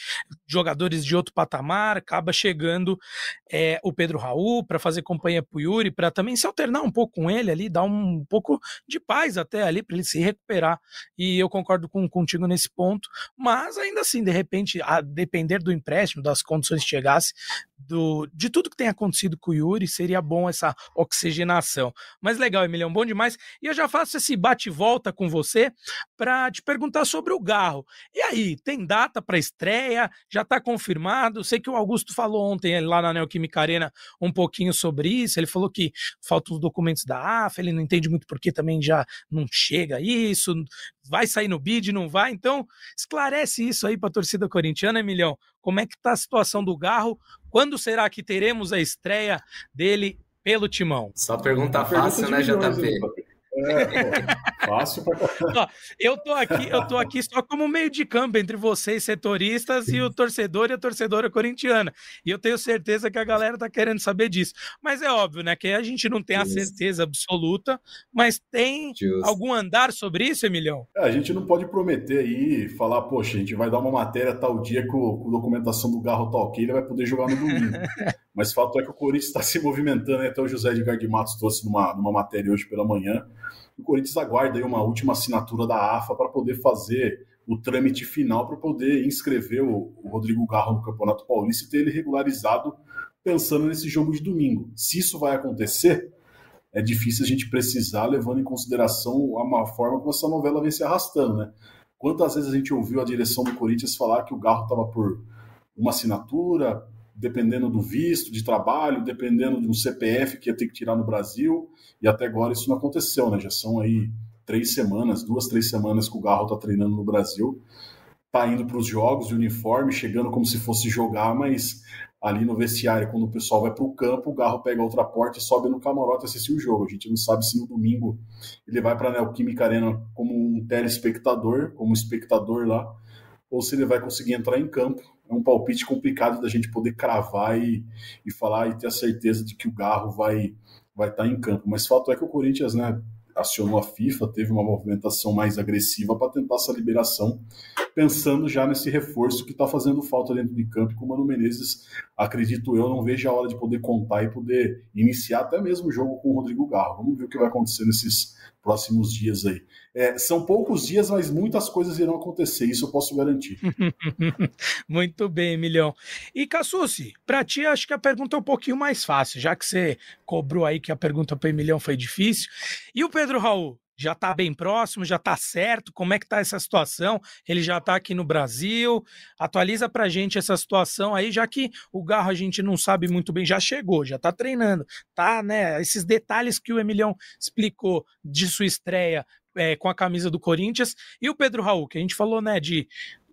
jogadores de outro patamar acaba chegando é, o Pedro Raul para fazer companhia para o Yuri, para também se alternar um pouco com ele ali, dar um pouco de paz até ali, para ele se recuperar recuperar. E eu concordo com, contigo nesse ponto, mas ainda assim, de repente, a depender do empréstimo, das condições que chegasse, do, de tudo que tem acontecido com o Yuri, seria bom essa oxigenação. Mas legal, Emiliano, bom demais. E eu já faço esse bate-volta com você para te perguntar sobre o Garro. E aí, tem data para estreia? Já está confirmado? Sei que o Augusto falou ontem lá na Neoquímica Arena um pouquinho sobre isso. Ele falou que faltam os documentos da AFA, ele não entende muito porque também já não chega isso, vai sair no bid, não vai? Então, esclarece isso aí para a torcida corintiana, Emilhão. Como é que está a situação do Garro? Quando será que teremos a estreia dele pelo Timão? Só pergunta fácil, né, JP? É, fácil pra... eu tô aqui, eu tô aqui só como meio de campo entre vocês, setoristas, e o torcedor e a torcedora corintiana. E eu tenho certeza que a galera tá querendo saber disso. Mas é óbvio, né? Que a gente não tem a certeza absoluta, mas tem Justo. algum andar sobre isso, Emilhão? É, a gente não pode prometer aí, falar, poxa, a gente vai dar uma matéria tal dia com, com documentação do Garro tá ok, ele vai poder jogar no domingo. mas fato é que o Corinthians está se movimentando, né? até o José Edgar de Matos trouxe numa, numa matéria hoje pela manhã o Corinthians aguarda uma última assinatura da AFA para poder fazer o trâmite final para poder inscrever o, o Rodrigo Garro no Campeonato Paulista e ter ele regularizado pensando nesse jogo de domingo. Se isso vai acontecer, é difícil a gente precisar, levando em consideração a má forma como essa novela vem se arrastando, né? Quantas vezes a gente ouviu a direção do Corinthians falar que o Garro estava por uma assinatura, dependendo do visto de trabalho, dependendo do CPF que ia ter que tirar no Brasil, e até agora isso não aconteceu, né? Já são aí três semanas, duas, três semanas que o Garro está treinando no Brasil, tá indo para os jogos de uniforme, chegando como se fosse jogar, mas ali no vestiário, quando o pessoal vai para o campo, o Garro pega outra porta e sobe no camarote assistir o jogo. A gente não sabe se no domingo ele vai para a Neoquímica Arena como um telespectador, como espectador lá, ou se ele vai conseguir entrar em campo é um palpite complicado da gente poder cravar e, e falar e ter a certeza de que o Garro vai vai estar tá em campo. Mas fato é que o Corinthians, né, acionou a FIFA, teve uma movimentação mais agressiva para tentar essa liberação, pensando já nesse reforço que está fazendo falta dentro de campo. Com o Mano Menezes, acredito eu, não vejo a hora de poder contar e poder iniciar até mesmo o jogo com o Rodrigo Garro. Vamos ver o que vai acontecer nesses próximos dias aí. É, são poucos dias, mas muitas coisas irão acontecer, isso eu posso garantir. Muito bem, Milhão. E Cassucci, para ti acho que a pergunta é um pouquinho mais fácil, já que você cobrou aí que a pergunta para Emilhão foi difícil. E o Pedro Raul? Já está bem próximo, já está certo? Como é que está essa situação? Ele já está aqui no Brasil. Atualiza para gente essa situação aí, já que o Garro a gente não sabe muito bem, já chegou, já está treinando, tá, né? Esses detalhes que o Emilhão explicou de sua estreia é, com a camisa do Corinthians e o Pedro Raul, que a gente falou, né, de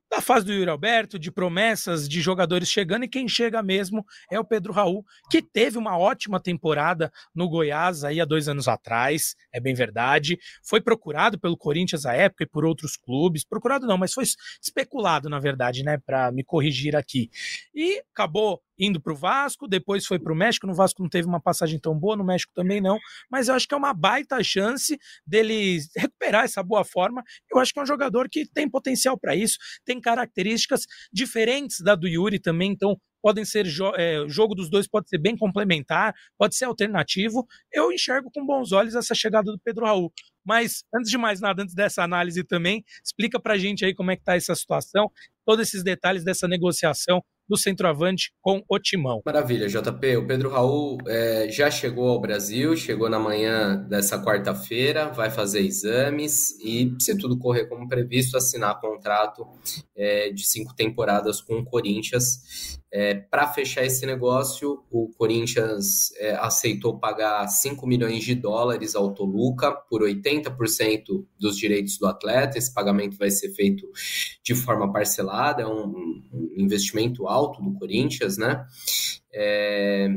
da fase do Yuri Alberto, de promessas de jogadores chegando, e quem chega mesmo é o Pedro Raul, que teve uma ótima temporada no Goiás aí há dois anos atrás, é bem verdade. Foi procurado pelo Corinthians à época e por outros clubes. Procurado não, mas foi especulado, na verdade, né? Para me corrigir aqui. E acabou indo para o Vasco, depois foi para o México. No Vasco não teve uma passagem tão boa, no México também não, mas eu acho que é uma baita chance dele recuperar essa boa forma. Eu acho que é um jogador que tem potencial para isso, tem características diferentes da do Yuri também, então podem ser jo é, o jogo dos dois pode ser bem complementar, pode ser alternativo. Eu enxergo com bons olhos essa chegada do Pedro Raul. Mas antes de mais nada, antes dessa análise também, explica para gente aí como é que está essa situação, todos esses detalhes dessa negociação do centroavante com o Timão. Maravilha, JP. O Pedro Raul é, já chegou ao Brasil, chegou na manhã dessa quarta-feira, vai fazer exames e, se tudo correr como previsto, assinar contrato é, de cinco temporadas com o Corinthians. É, Para fechar esse negócio, o Corinthians é, aceitou pagar 5 milhões de dólares ao Toluca por 80% dos direitos do atleta. Esse pagamento vai ser feito de forma parcelada, é um, um investimento alto do Corinthians, né? É,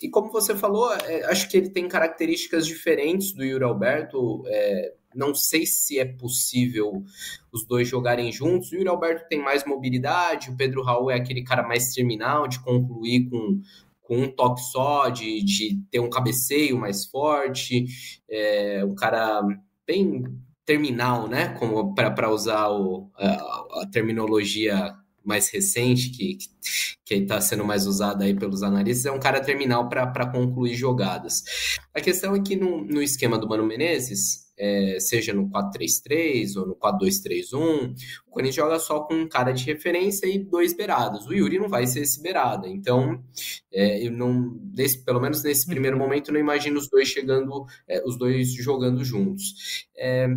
e como você falou, é, acho que ele tem características diferentes do Yuri Alberto. É, não sei se é possível os dois jogarem juntos. O Yuri Alberto tem mais mobilidade, o Pedro Raul é aquele cara mais terminal, de concluir com, com um toque só, de, de ter um cabeceio mais forte, é, um cara bem terminal, né? Como para usar o, a, a, terminologia mais recente que que está sendo mais usada aí pelos analistas é um cara terminal para concluir jogadas. A questão é que no, no esquema do Mano Menezes é, seja no 4-3-3 ou no 4-2-3-1, o Corinthians joga só com um cara de referência e dois beirados. O Yuri não vai ser esse beirada. Então, é, eu não, desse, pelo menos nesse primeiro momento, não imagino os dois chegando, é, os dois jogando juntos. É,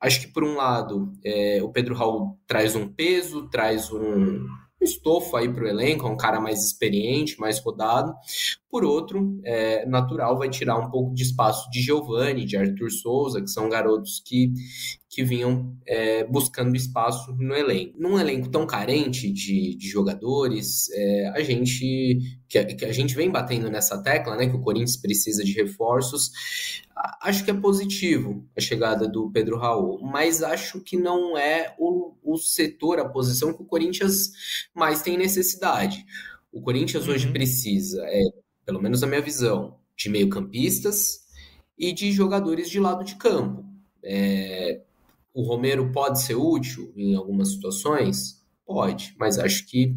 acho que por um lado, é, o Pedro Raul traz um peso, traz um estofo aí para o elenco, é um cara mais experiente, mais rodado. Por outro, é natural, vai tirar um pouco de espaço de Giovanni, de Arthur Souza, que são garotos que, que vinham é, buscando espaço no elenco. Num elenco tão carente de, de jogadores, é, a gente que, que, a gente vem batendo nessa tecla, né, que o Corinthians precisa de reforços. Acho que é positivo a chegada do Pedro Raul, mas acho que não é o, o setor, a posição que o Corinthians mais tem necessidade. O Corinthians hoje uhum. precisa, é, pelo menos na minha visão, de meio-campistas e de jogadores de lado de campo. É, o Romero pode ser útil em algumas situações? Pode, mas acho que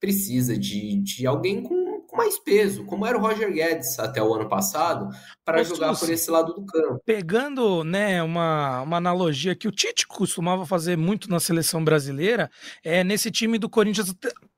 precisa de, de alguém com, com mais peso, como era o Roger Guedes até o ano passado, para jogar por esse lado do campo. Pegando né, uma, uma analogia que o Tite costumava fazer muito na seleção brasileira, é nesse time do Corinthians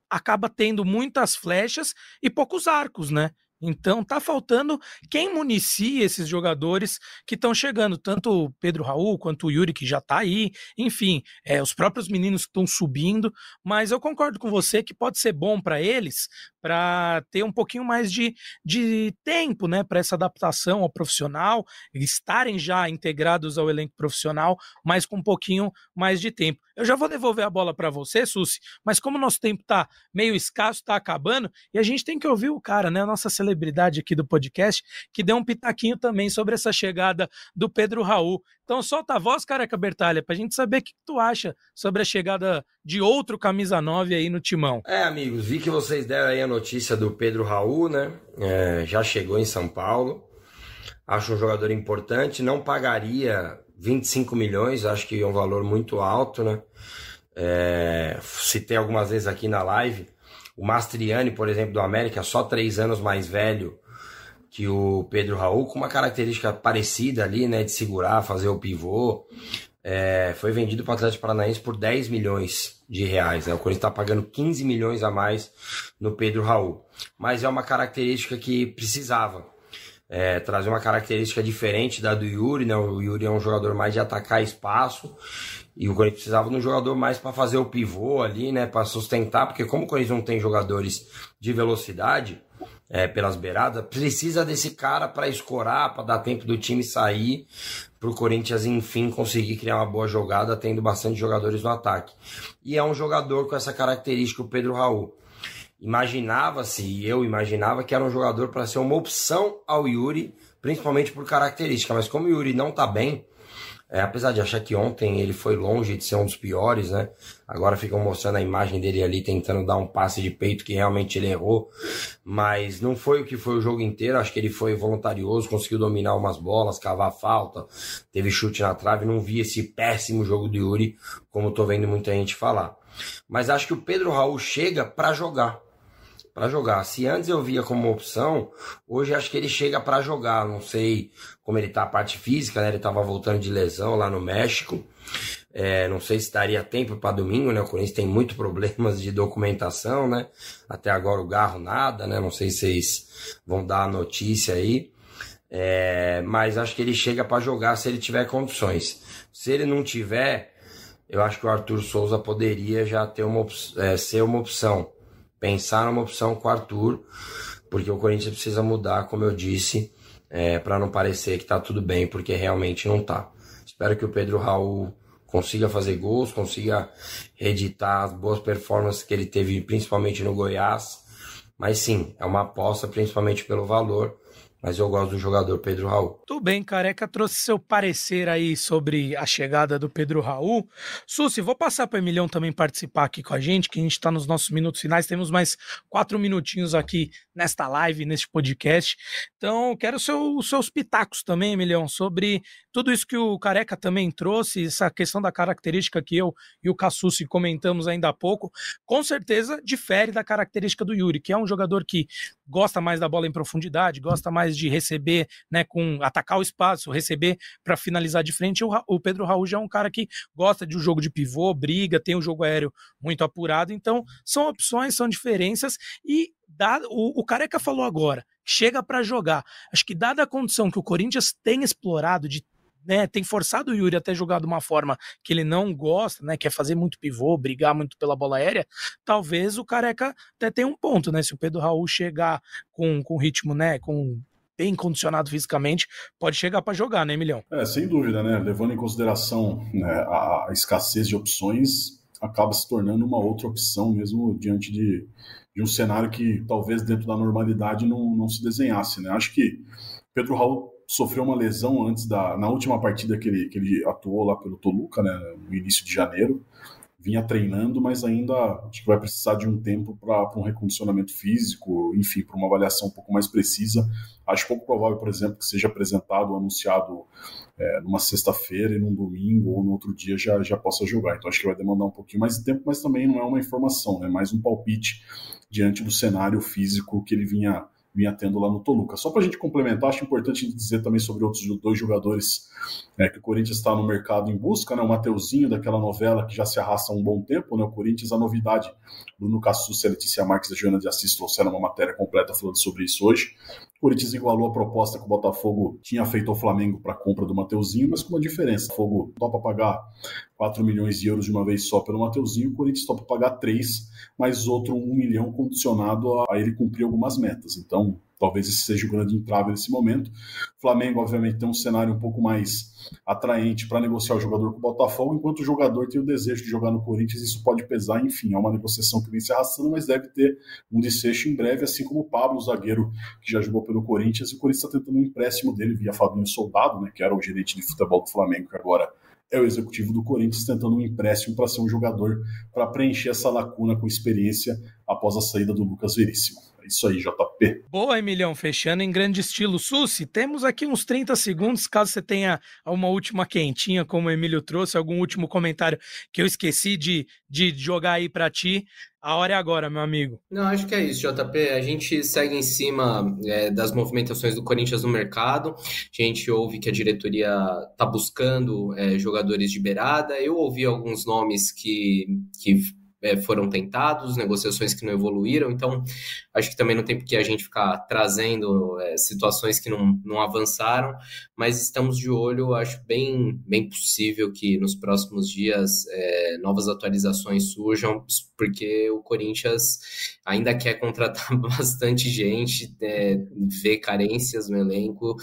acaba tendo muitas flechas e poucos arcos, né? Então tá faltando quem municie esses jogadores que estão chegando, tanto o Pedro Raul quanto o Yuri, que já tá aí, enfim, é, os próprios meninos que estão subindo. Mas eu concordo com você que pode ser bom para eles, para ter um pouquinho mais de, de tempo né, para essa adaptação ao profissional, estarem já integrados ao elenco profissional, mas com um pouquinho mais de tempo. Eu já vou devolver a bola para você, Susi, mas como o nosso tempo está meio escasso, está acabando, e a gente tem que ouvir o cara, né, a nossa celebridade aqui do podcast, que deu um pitaquinho também sobre essa chegada do Pedro Raul. Então solta a voz, careca Bertalha, para a gente saber o que tu acha sobre a chegada de outro camisa 9 aí no timão. É, amigos, vi que vocês deram aí a notícia do Pedro Raul, né? É, já chegou em São Paulo. Acho um jogador importante, não pagaria 25 milhões, acho que é um valor muito alto, né? É, citei algumas vezes aqui na live. O Mastriani, por exemplo, do América, só três anos mais velho que o Pedro Raul, com uma característica parecida ali, né? De segurar, fazer o pivô. É, foi vendido para o Atlético Paranaense por 10 milhões de reais. Né? O Corinthians está pagando 15 milhões a mais no Pedro Raul. Mas é uma característica que precisava. É, trazer uma característica diferente da do Yuri, né? O Yuri é um jogador mais de atacar espaço e o Corinthians precisava de um jogador mais para fazer o pivô ali, né? Para sustentar, porque como o Corinthians não tem jogadores de velocidade é, pelas beiradas, precisa desse cara para escorar, para dar tempo do time sair, para o Corinthians enfim conseguir criar uma boa jogada, tendo bastante jogadores no ataque. E é um jogador com essa característica, o Pedro Raul. Imaginava-se, e eu imaginava que era um jogador para ser uma opção ao Yuri, principalmente por característica, mas como o Yuri não está bem, é, apesar de achar que ontem ele foi longe de ser um dos piores, né? Agora ficam mostrando a imagem dele ali tentando dar um passe de peito que realmente ele errou. Mas não foi o que foi o jogo inteiro. Acho que ele foi voluntarioso, conseguiu dominar umas bolas, cavar falta, teve chute na trave. Não vi esse péssimo jogo do Yuri, como tô vendo muita gente falar. Mas acho que o Pedro Raul chega para jogar para jogar. Se antes eu via como opção, hoje acho que ele chega para jogar. Não sei como ele tá a parte física, né? Ele tava voltando de lesão lá no México. É, não sei se daria tempo para domingo, né? O Corinthians tem muito problemas de documentação, né? Até agora o Garro nada, né? Não sei se vocês vão dar a notícia aí. É, mas acho que ele chega para jogar se ele tiver condições. Se ele não tiver, eu acho que o Arthur Souza poderia já ter uma, é, ser uma opção pensar numa opção com o Arthur, porque o Corinthians precisa mudar, como eu disse, é, para não parecer que tá tudo bem, porque realmente não tá. Espero que o Pedro Raul consiga fazer gols, consiga reeditar as boas performances que ele teve, principalmente no Goiás. Mas sim, é uma aposta, principalmente pelo valor mas eu gosto do jogador Pedro Raul. Tudo bem, Careca trouxe seu parecer aí sobre a chegada do Pedro Raul. Susi, vou passar para o Emilhão também participar aqui com a gente, que a gente está nos nossos minutos finais, temos mais quatro minutinhos aqui nesta live, neste podcast. Então, quero seu, os seus pitacos também, Emilhão, sobre tudo isso que o Careca também trouxe, essa questão da característica que eu e o Cassucci comentamos ainda há pouco, com certeza difere da característica do Yuri, que é um jogador que gosta mais da bola em profundidade, gosta mais de receber, né, com atacar o espaço, receber para finalizar de frente. O, o, Pedro Raul já é um cara que gosta de um jogo de pivô, briga, tem um jogo aéreo muito apurado. Então, são opções, são diferenças e o, o Careca falou agora, chega para jogar. Acho que dada a condição que o Corinthians tem explorado de né, tem forçado o Yuri até jogar de uma forma que ele não gosta, né, quer fazer muito pivô, brigar muito pela bola aérea, talvez o Careca até tenha um ponto, né, se o Pedro Raul chegar com, com ritmo, né, com bem condicionado fisicamente, pode chegar para jogar, né, Milhão? É, sem dúvida, né, levando em consideração né, a, a escassez de opções, acaba se tornando uma outra opção mesmo diante de, de um cenário que talvez dentro da normalidade não, não se desenhasse, né, acho que Pedro Raul sofreu uma lesão antes da na última partida que ele, que ele atuou lá pelo Toluca, né, no início de janeiro. Vinha treinando, mas ainda acho que vai precisar de um tempo para um recondicionamento físico, enfim, para uma avaliação um pouco mais precisa. Acho pouco provável, por exemplo, que seja apresentado, anunciado é, numa sexta-feira e num domingo ou no outro dia já, já possa jogar. Então acho que vai demandar um pouquinho mais de tempo, mas também não é uma informação, é né, mais um palpite diante do cenário físico que ele vinha vinha tendo lá no Toluca. Só para a gente complementar, acho importante dizer também sobre outros dois jogadores é, que o Corinthians está no mercado em busca, né? O Mateuzinho, daquela novela que já se arrasta há um bom tempo, né? O Corinthians, a novidade, Bruno Cassus a Letícia Marques e a Joana de Assis trouxeram uma matéria completa falando sobre isso hoje. O Corinthians igualou a proposta que o Botafogo tinha feito ao Flamengo para a compra do Mateuzinho, mas com uma diferença. O Fogo topa pagar 4 milhões de euros de uma vez só pelo Mateuzinho, o Corinthians topa pagar 3, mais outro 1 milhão condicionado a ele cumprir algumas metas. Então, talvez esse seja o grande entrave nesse momento. O Flamengo, obviamente, tem um cenário um pouco mais atraente para negociar o jogador com o Botafogo, enquanto o jogador tem o desejo de jogar no Corinthians, isso pode pesar, enfim, é uma negociação que vem se arrastando, mas deve ter um desfecho em breve, assim como o Pablo, zagueiro que já jogou pelo Corinthians, e o Corinthians está tentando um empréstimo dele via Fabinho Soldado, né, que era o gerente de futebol do Flamengo, que agora é o executivo do Corinthians tentando um empréstimo para ser um jogador para preencher essa lacuna com experiência após a saída do Lucas Veríssimo. É isso aí, JP. Boa, Emilhão, fechando em grande estilo. Susi, temos aqui uns 30 segundos, caso você tenha uma última quentinha, como o Emílio trouxe, algum último comentário que eu esqueci de, de jogar aí para ti. A hora é agora, meu amigo. Não, acho que é isso, JP. A gente segue em cima é, das movimentações do Corinthians no mercado. A gente ouve que a diretoria está buscando é, jogadores de beirada. Eu ouvi alguns nomes que, que é, foram tentados, negociações que não evoluíram, então acho que também não tem por que a gente ficar trazendo é, situações que não, não avançaram, mas estamos de olho, acho bem, bem possível que nos próximos dias é, novas atualizações surjam, porque o Corinthians ainda quer contratar bastante gente, é, vê carências no elenco,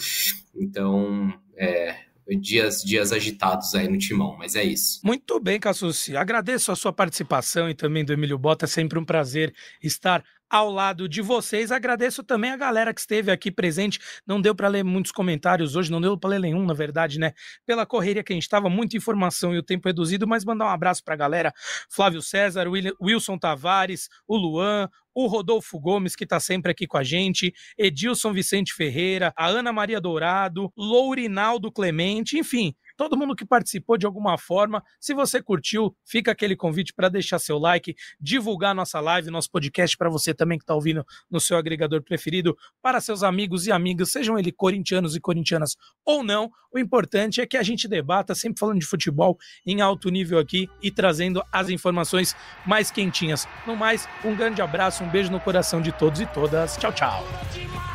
então é, dias, dias agitados aí no timão, mas é isso. Muito bem, Cassucci. Agradeço a sua participação e também do Emílio Bota. É sempre um prazer estar ao lado de vocês. Agradeço também a galera que esteve aqui presente. Não deu para ler muitos comentários hoje, não deu para ler nenhum, na verdade, né? Pela correria que a gente estava, muita informação e o tempo reduzido, mas mandar um abraço para a galera. Flávio César, Wilson Tavares, o Luan, o Rodolfo Gomes, que está sempre aqui com a gente, Edilson Vicente Ferreira, a Ana Maria Dourado, Lourinaldo Clemente, enfim, todo mundo que participou de alguma forma. Se você curtiu, fica aquele convite para deixar seu like, divulgar nossa live, nosso podcast para você também que está ouvindo no seu agregador preferido, para seus amigos e amigas, sejam eles corintianos e corintianas ou não. O importante é que a gente debata, sempre falando de futebol em alto nível aqui e trazendo as informações mais quentinhas. No mais, um grande abraço, um beijo no coração de todos e todas. Tchau, tchau.